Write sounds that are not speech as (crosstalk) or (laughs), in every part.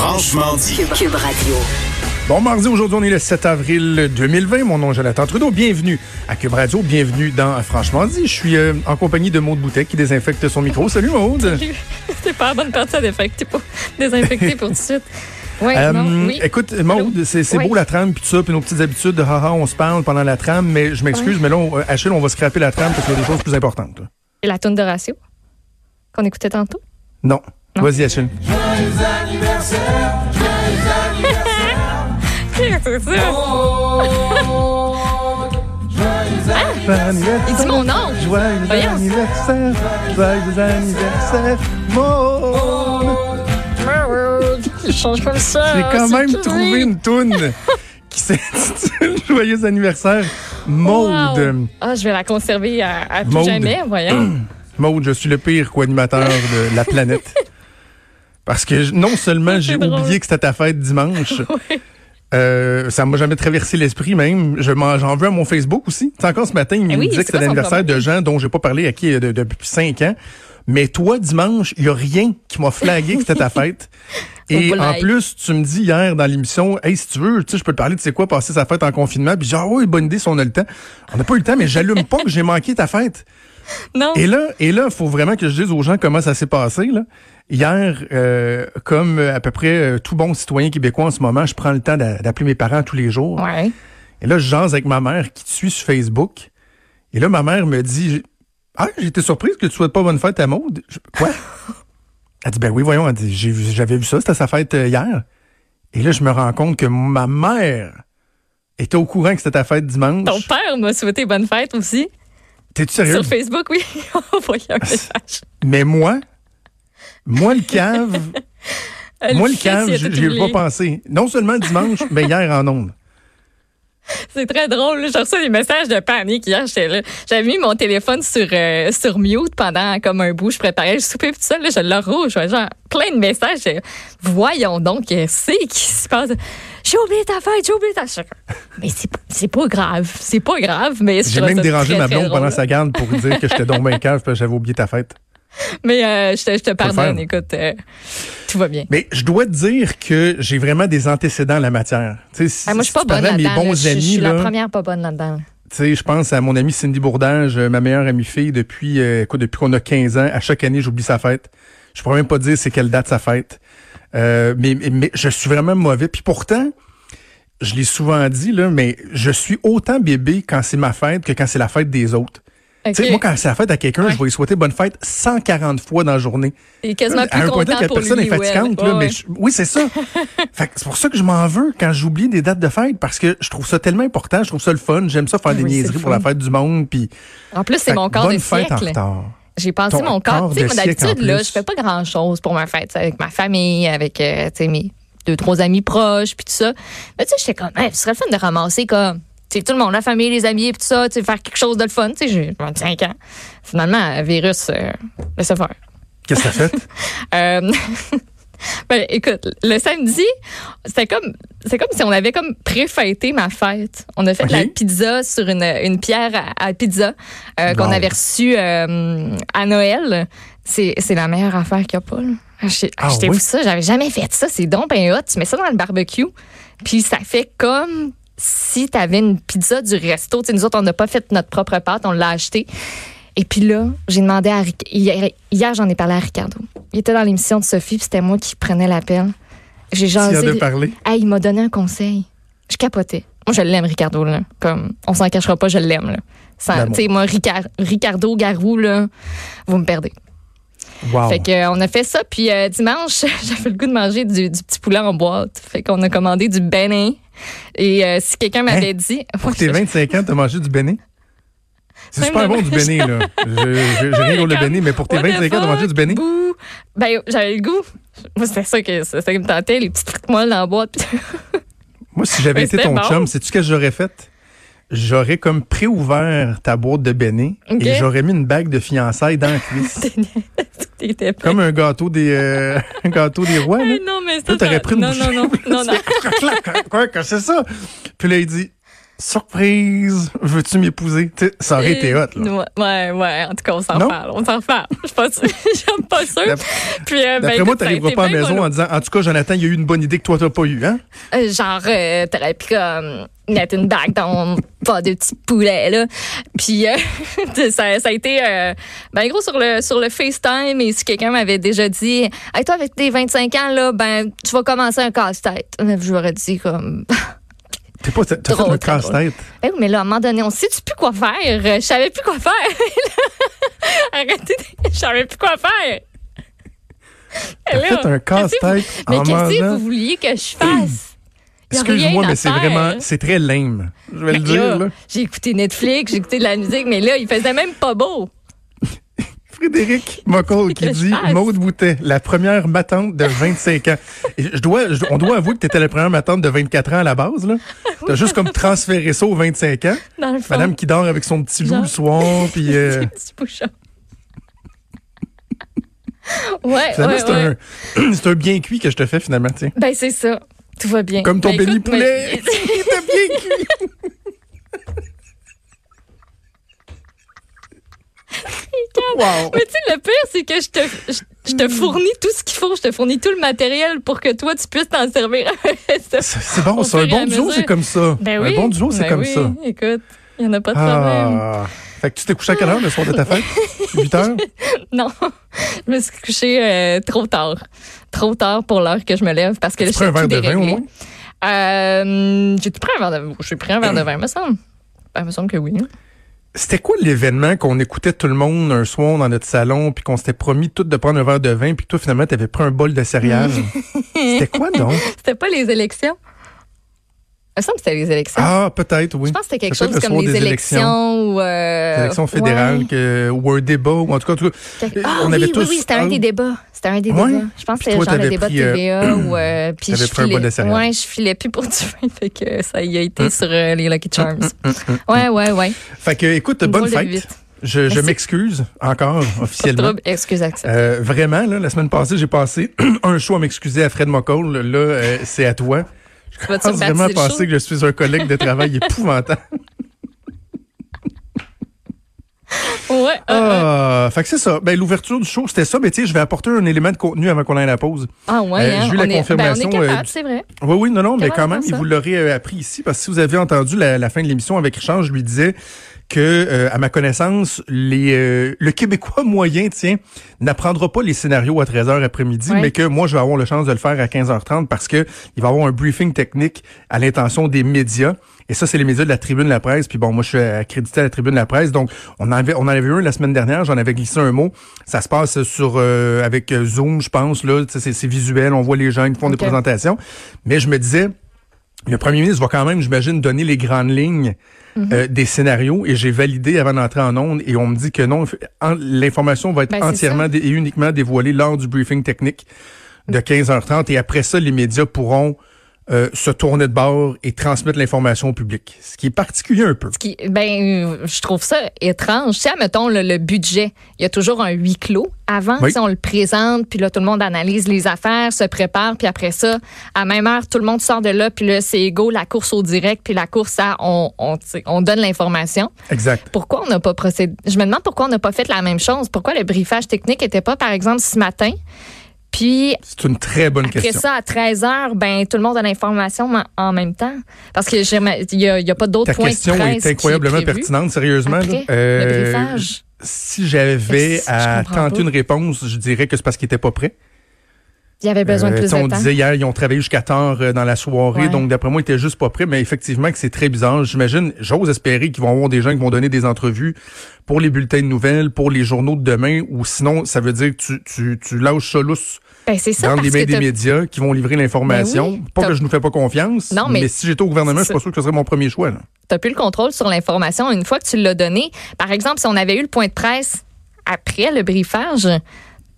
Franchement dit. Cube Radio. Bon mardi, aujourd'hui on est le 7 avril 2020. Mon nom est Jonathan Trudeau. Bienvenue à Cube Radio. Bienvenue dans Franchement dit. Je suis euh, en compagnie de Maude Boutet qui désinfecte son micro. Salut Maude. Salut. (laughs) C'est pas la bonne partie à désinfecter pour, désinfecter pour tout de suite. Ouais, Euh, non, oui. Écoute, Maude, c'est Oui. beau la trame puis tout ça, puis nos petites habitudes de haha, on se parle pendant la trame, mais je m'excuse, mais là, on- euh, Achille, on va scraper la trame parce qu'il y a des choses plus importantes. Et la toune de ratio qu'on écoutait tantôt? Non. Vas-y, Achille. C'est ça. Il dit mon nom. Joyeux Voyons. anniversaire, joyeux anniversaire, Maude. Je change comme ça. J'ai quand même trouvé une toune qui s'intitule (laughs) Joyeux anniversaire, Maude. Wow. Ah, je vais la conserver à, à tout Maude. jamais, voyons. (clears throat) Maude, je suis le pire co-animateur de la planète. (laughs) Parce que non seulement (laughs) j'ai oublié que c'était ta fête dimanche, (laughs) Oui. euh, ça m'a jamais traversé l'esprit même. Je J'en veux à mon Facebook aussi. Encore ce matin, il me Eh oui, disait que c'était l'anniversaire de gens dont j'ai pas parlé à qui euh, de- depuis cinq ans. Mais toi, dimanche, il y a rien qui m'a flagué que c'était ta (laughs) fête. Et en plus, tu me dis hier dans l'émission, hey, si tu veux, tu sais, je peux te parler de c'est quoi passer sa fête en confinement. Puis dit, ah oui, bonne idée si on a le temps. On n'a pas eu le temps, mais j'allume pas que j'ai manqué ta fête. (laughs) Non. Et là, et là, faut vraiment que je dise aux gens comment ça s'est passé. Là. Hier, euh, comme euh, à peu près euh, tout bon citoyen québécois en ce moment, je prends le temps d'a- d'appeler mes parents tous les jours. Ouais. Et là, je jase avec ma mère qui te suit sur Facebook. Et là, ma mère me dit Ah, j'étais surprise que tu souhaites pas bonne fête à Maude. Quoi? (laughs) Elle dit Ben oui, voyons, j'avais vu ça, c'était sa fête hier. Et là, je me rends compte que ma mère était au courant que c'était ta fête dimanche. Ton père m'a souhaité bonne fête aussi. T'es-tu sérieux? Sur Facebook, oui. (laughs) On envoyé un message. Mais moi, moi le cave, (laughs) moi le cave, j'y ai pas pensé. Non seulement dimanche, mais hier en ondes. (laughs) C'est très drôle. J'ai reçu des messages de panique hier. J'étais là. J'avais mis mon téléphone sur, euh, sur mute pendant comme un bout. Je préparais le souper tout ça. Là, je le rouge. Genre, plein de messages. Voyons donc, qu'est-ce qui se passe? J'ai oublié ta fête, j'ai oublié ta fête. Mais c'est, c'est pas grave. C'est pas grave. Mais J'ai même dérangé ma blonde pendant sa garde pour dire que j'étais donc bien cave parce que j'avais oublié ta fête. (laughs) Mais euh, je te, je te pardonne. Écoute, euh, tout va bien. Mais je dois te dire que j'ai vraiment des antécédents en la matière. Tu sais, si, Ah, moi, je suis pas bonne là-dedans. Je- suis la première pas bonne là-dedans. tu sais, je pense à mon amie Cindy Bourdage, euh, ma meilleure amie fille depuis, euh, écoute, depuis qu'on a 15 ans. À chaque année, j'oublie sa fête. Je pourrais même pas dire c'est quelle date sa fête. Mais, mais, mais je suis vraiment mauvais. Puis pourtant, je l'ai souvent dit, là, mais je suis autant bébé quand c'est ma fête que quand c'est la fête des autres. Moi, quand c'est la fête à quelqu'un, Ouais. je vais lui souhaiter bonne fête 140 fois dans la journée. Est quasiment à plus un point que la personne lui est fatigante, là, Ouais, mais je- oui, c'est ça. (laughs) c'est pour ça que je m'en veux quand j'oublie des dates de fête parce que je trouve ça tellement important, je trouve ça le fun, j'aime ça faire des Oui, c'est niaiseries pour la fête du monde puis En plus, c'est mon corps bonne de fête en retard. J'ai passé Ton mon corps. Tu sais, d'habitude, là, je fais pas grand chose pour ma fête. Avec ma famille, avec, euh, mes deux, trois amis proches, puis tout ça. Mais tu sais, j'étais comme, Hey, ce serait le fun de ramasser comme, sais, tout le monde, la famille, les amis, puis tout ça, tu faire quelque chose de le fun. Tu sais, j'ai 25 ans. Finalement, le virus, euh, laisse faire. Qu'est-ce que t'as fait? (laughs) Euh, (laughs) ben, écoute, le samedi, c'était comme, c'est comme si on avait comme pré-fêté ma fête. On a fait de la pizza sur une, une pierre à, à pizza euh, qu'on Wow. avait reçue euh, à Noël. C'est, c'est la meilleure affaire qu'il n'y a pas. là. Achetez- Ah Achetez-vous oui? ça. J'avais jamais fait ça. C'est donc ben hot. Tu mets ça dans le barbecue. Puis ça fait comme si tu avais une pizza du resto. Tu sais, nous autres, on n'a pas fait notre propre pâte. On l'a acheté. Et puis là, j'ai demandé à hier, hier, j'en ai parlé à Ricardo. Il était dans l'émission de Sophie, puis c'était moi qui prenais l'appel. J'ai jasé. parler. Hey, il m'a donné un conseil. Je capotais. Moi, je l'aime, Ricardo. Là. Comme, on s'en cachera pas, je l'aime. Tu moi, Ricard- Ricardo Garou, là, vous me perdez. Wow. Fait que, euh, on a fait ça, puis euh, dimanche, (laughs) j'avais le goût de manger du, du petit poulet en boîte. Fait qu'on a commandé du bénin. Et euh, si quelqu'un m'avait Hein? dit... Pour tes 25 ans, t'as mangé du béné? C'est super bon du béné, là. J'ai rien contre le béné, mais pour tes what the 25 ans manger fuck, du bouh. Ben, j'avais le goût. Moi, c'était ça, que, ça me tentait, les petites frites molles dans la boîte. moi, si j'avais été ton chum, sais-tu ce que j'aurais fait? J'aurais comme préouvert ta boîte de béné et j'aurais mis une bague de fiançailles dans la cuisse. (laughs) Comme un gâteau des, euh, (laughs) un gâteau des rois, là. Hey, non, mais ça. T'aurais pris une non, bouchée. non, non, non, (laughs) quoi, que c'est ça? Puis là, il dit, surprise, veux-tu m'épouser? Ça aurait été hot, là. Ouais, ouais, en tout cas, on s'en parle. On s'en reparle. Je suis pas sûre. (laughs) Suis pas sûre. Puis, euh, ben, moi, t'arriveras pas à la maison en disant, en tout cas, Jonathan, il y a eu une bonne idée que toi, t'as pas eu, hein? Euh, genre, euh, t'aurais pu comme mettre une bague dans pas de petit poulet, là. Puis euh, (laughs) ça, ça a été euh, ben gros sur le sur le FaceTime et si quelqu'un m'avait déjà dit Hey, toi avec tes 25 ans là, ben tu vas commencer un casse-tête. Euh, ai dit comme T'es pas, t'as fait un casse-tête. Ben oui, mais là, à un moment donné, on sait plus quoi faire. Euh, Je savais plus quoi faire. (laughs) Arrêtez, je savais plus quoi faire. T'as fait un casse-tête Mais qu'est-ce que vous vouliez que je fasse? (clears throat) Excuse-moi, mais c'est vraiment, c'est très lame. Je vais le dire, là, là. J'ai écouté Netflix, j'ai écouté de la musique, mais là, il faisait même pas beau. Frédéric Mockel (laughs) qui dit. Maude Boutet, la première matante de 25 ans. Et je dois, je- on doit avouer que tu étais la première matante de 24 ans à la base. là. (laughs) T'as juste comme transféré ça aux 25 ans. Dans le fond. Madame qui dort avec son petit loup Genre. le soir, puis (laughs) euh, ouais, finalement, ouais, c'est ouais. (clears throat) un, bien cuit que je te fais finalement, tiens. Ben, c'est ça. Tout va bien. Comme ton Ben, béni poulet. mais- Il était bien cuit. Wow. Mais tu sais, le pire, c'est que je te, je, je te fournis tout ce qu'il faut. Je te fournis tout le matériel pour que toi, tu puisses t'en servir. C'est bon, c'est un bon duo, c'est comme ça. ben oui. Un bon duo, c'est Ben comme oui. ça. Écoute, il n'y en a pas de problème. Ah. Fait que tu t'es couché à quelle heure le soir de ta fête? 8 heures? (laughs) Non, je me suis couchée euh, trop tard. Trop tard pour l'heure que je me lève parce que Tu prends un verre de vin au moins? Euh, j'ai pris un verre de j'ai pris un verre de vin, me semble. Ben, me semble que oui. C'était quoi l'événement qu'on écoutait tout le monde un soir dans notre salon puis qu'on s'était promis tout de prendre un verre de vin puis toi finalement t'avais pris un bol de céréales? (laughs) C'était quoi donc? C'était pas les élections? Il me semble que c'était les élections. Ah, peut-être, oui. je pense que c'était quelque chose comme les des élections ou euh, Les élections fédérales ouais. que, ou un débat ou en tout cas, en tout cas, euh, Ah on oui, avait oui, tous oui, c'était un des débats. C'était un des Ouais. débats. Je pense que c'était genre le débat de euh, TVA (clears throat) ou euh, puis je pris un bol filais, céréales. ouais, je filais plus pour (laughs) du vin, fait que ça y a été Hum. sur euh, les Lucky Charms. Ouais, ouais, ouais. Fait que, écoute, Une bonne fête. Je, m'excuse encore (laughs) officiellement. excuse. Euh, vraiment, là, la semaine passée, j'ai passé (clears throat) un show à m'excuser à Fred Mockel. Là, euh, c'est à toi. Je commence vraiment penser que je suis un collègue de travail épouvantable. Ouais, euh. Ah, fait que c'est ça. Ben, l'ouverture du show, c'était ça. Mais tu sais, je vais apporter un élément de contenu avant qu'on aille à la pause. Ah ouais, euh, hein, j'ai eu on la est- confirmation, Ben, on est capable, euh, c'est vrai. Oui, oui, non, non, mais quand même, vous l'aurait euh, appris ici, parce que si vous avez entendu la, la fin de l'émission avec Richard, je lui disais que, euh, à ma connaissance, les, euh, le Québécois moyen, tiens, n'apprendra pas les scénarios à 13h après-midi, Ouais. mais que moi, je vais avoir la chance de le faire à 15h30 parce que il va y avoir un briefing technique à l'intention des médias. Et ça, c'est les médias de la Tribune de la Presse. Puis bon, moi, je suis accrédité à la Tribune de la Presse. Donc, on en avait, on en avait eu un la semaine dernière. J'en avais glissé un mot. Ça se passe sur euh, avec euh, Zoom, je pense. Là, c'est c'est visuel. On voit les gens qui font des présentations. Mais je me disais, le premier ministre va quand même, j'imagine, donner les grandes lignes Mhm. euh, des scénarios et j'ai validé avant d'entrer en onde et on me dit que non, l'information va être Ben, entièrement et uniquement dévoilée lors du briefing technique de Mm. 15h30 et après ça, les médias pourront euh, se tourner de bord et transmettre l'information au public. Ce qui est particulier un peu. Ce qui, ben, euh, je trouve ça étrange. Tu sais, mettons le, le budget, il y a toujours un huis clos. Avant, Oui. tu sais, on le présente, puis là, tout le monde analyse les affaires, se prépare, puis après ça, à même heure, tout le monde sort de là, puis là, c'est égaux la course au direct, puis la course à on, on, on donne l'information. Exact. Pourquoi on n'a pas procédé? Je me demande pourquoi on n'a pas fait la même chose? Pourquoi le briefage technique n'était pas, par exemple, ce matin? Puis C'est une très bonne après question. ça, à 13 heures, ben tout le monde a l'information ma- en même temps. Parce que il y a, a pas d'autres Ta points question de presse est incroyablement qui est prévu. pertinente, sérieusement. Après, Euh, le briefage. si j'avais à tenter pas? une réponse, je dirais que c'est parce qu'ils n'étaient pas prêts. Il y avait besoin de Euh, plus sais, de on temps. disait hier, ils ont travaillé jusqu'à tard euh, dans la soirée, Ouais. donc d'après moi, ils étaient juste pas prêts, mais effectivement que c'est très bizarre. J'imagine, j'ose espérer qu'ils vont avoir des gens qui vont donner des entrevues pour les bulletins de nouvelles, pour les journaux de demain, ou sinon, ça veut dire que tu, tu, tu lâches ça lousse Ben, c'est ça, dans les mains des médias qui vont livrer l'information. Ben oui, pas que je nous fais pas confiance, Non, mais mais si j'étais au gouvernement, je suis pas sûr que ce serait mon premier choix. Tu plus le contrôle sur l'information une fois que tu l'as donné. Par exemple, si on avait eu le point de presse après le briefage,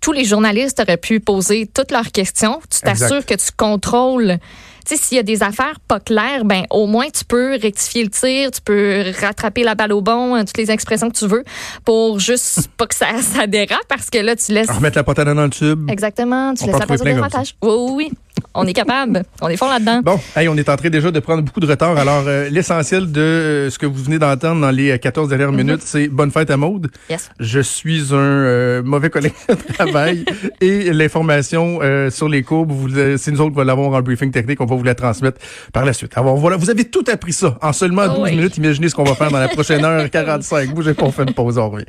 tous les journalistes auraient pu poser toutes leurs questions. Tu t'assures que tu contrôles tu sais, s'il y a des affaires pas claires, ben au moins tu peux rectifier le tir, tu peux rattraper la balle au bon, hein, toutes les expressions que tu veux, pour juste (laughs) pas que ça, ça dérape, parce que là, tu laisses... Remettre la patate dans le tube. Exactement, tu On laisses la plein comme dératage. Oui, oui, oui. On est capable. On est fort là-dedans. Bon, hey, on est en train déjà de prendre beaucoup de retard. Alors, euh, l'essentiel de euh, ce que vous venez d'entendre dans les euh, 14 dernières minutes, c'est bonne fête à Maude. Yes. Je suis un euh, mauvais collègue de (laughs) travail et l'information euh, sur les courbes, vous, euh, c'est nous autres qui va l'avoir en briefing technique. On va vous la transmettre par la suite. Alors voilà, vous avez tout appris ça en seulement 12 Oui. minutes. Imaginez ce qu'on va faire dans la prochaine heure 45. Bougez pas, on fait une pause, on revient.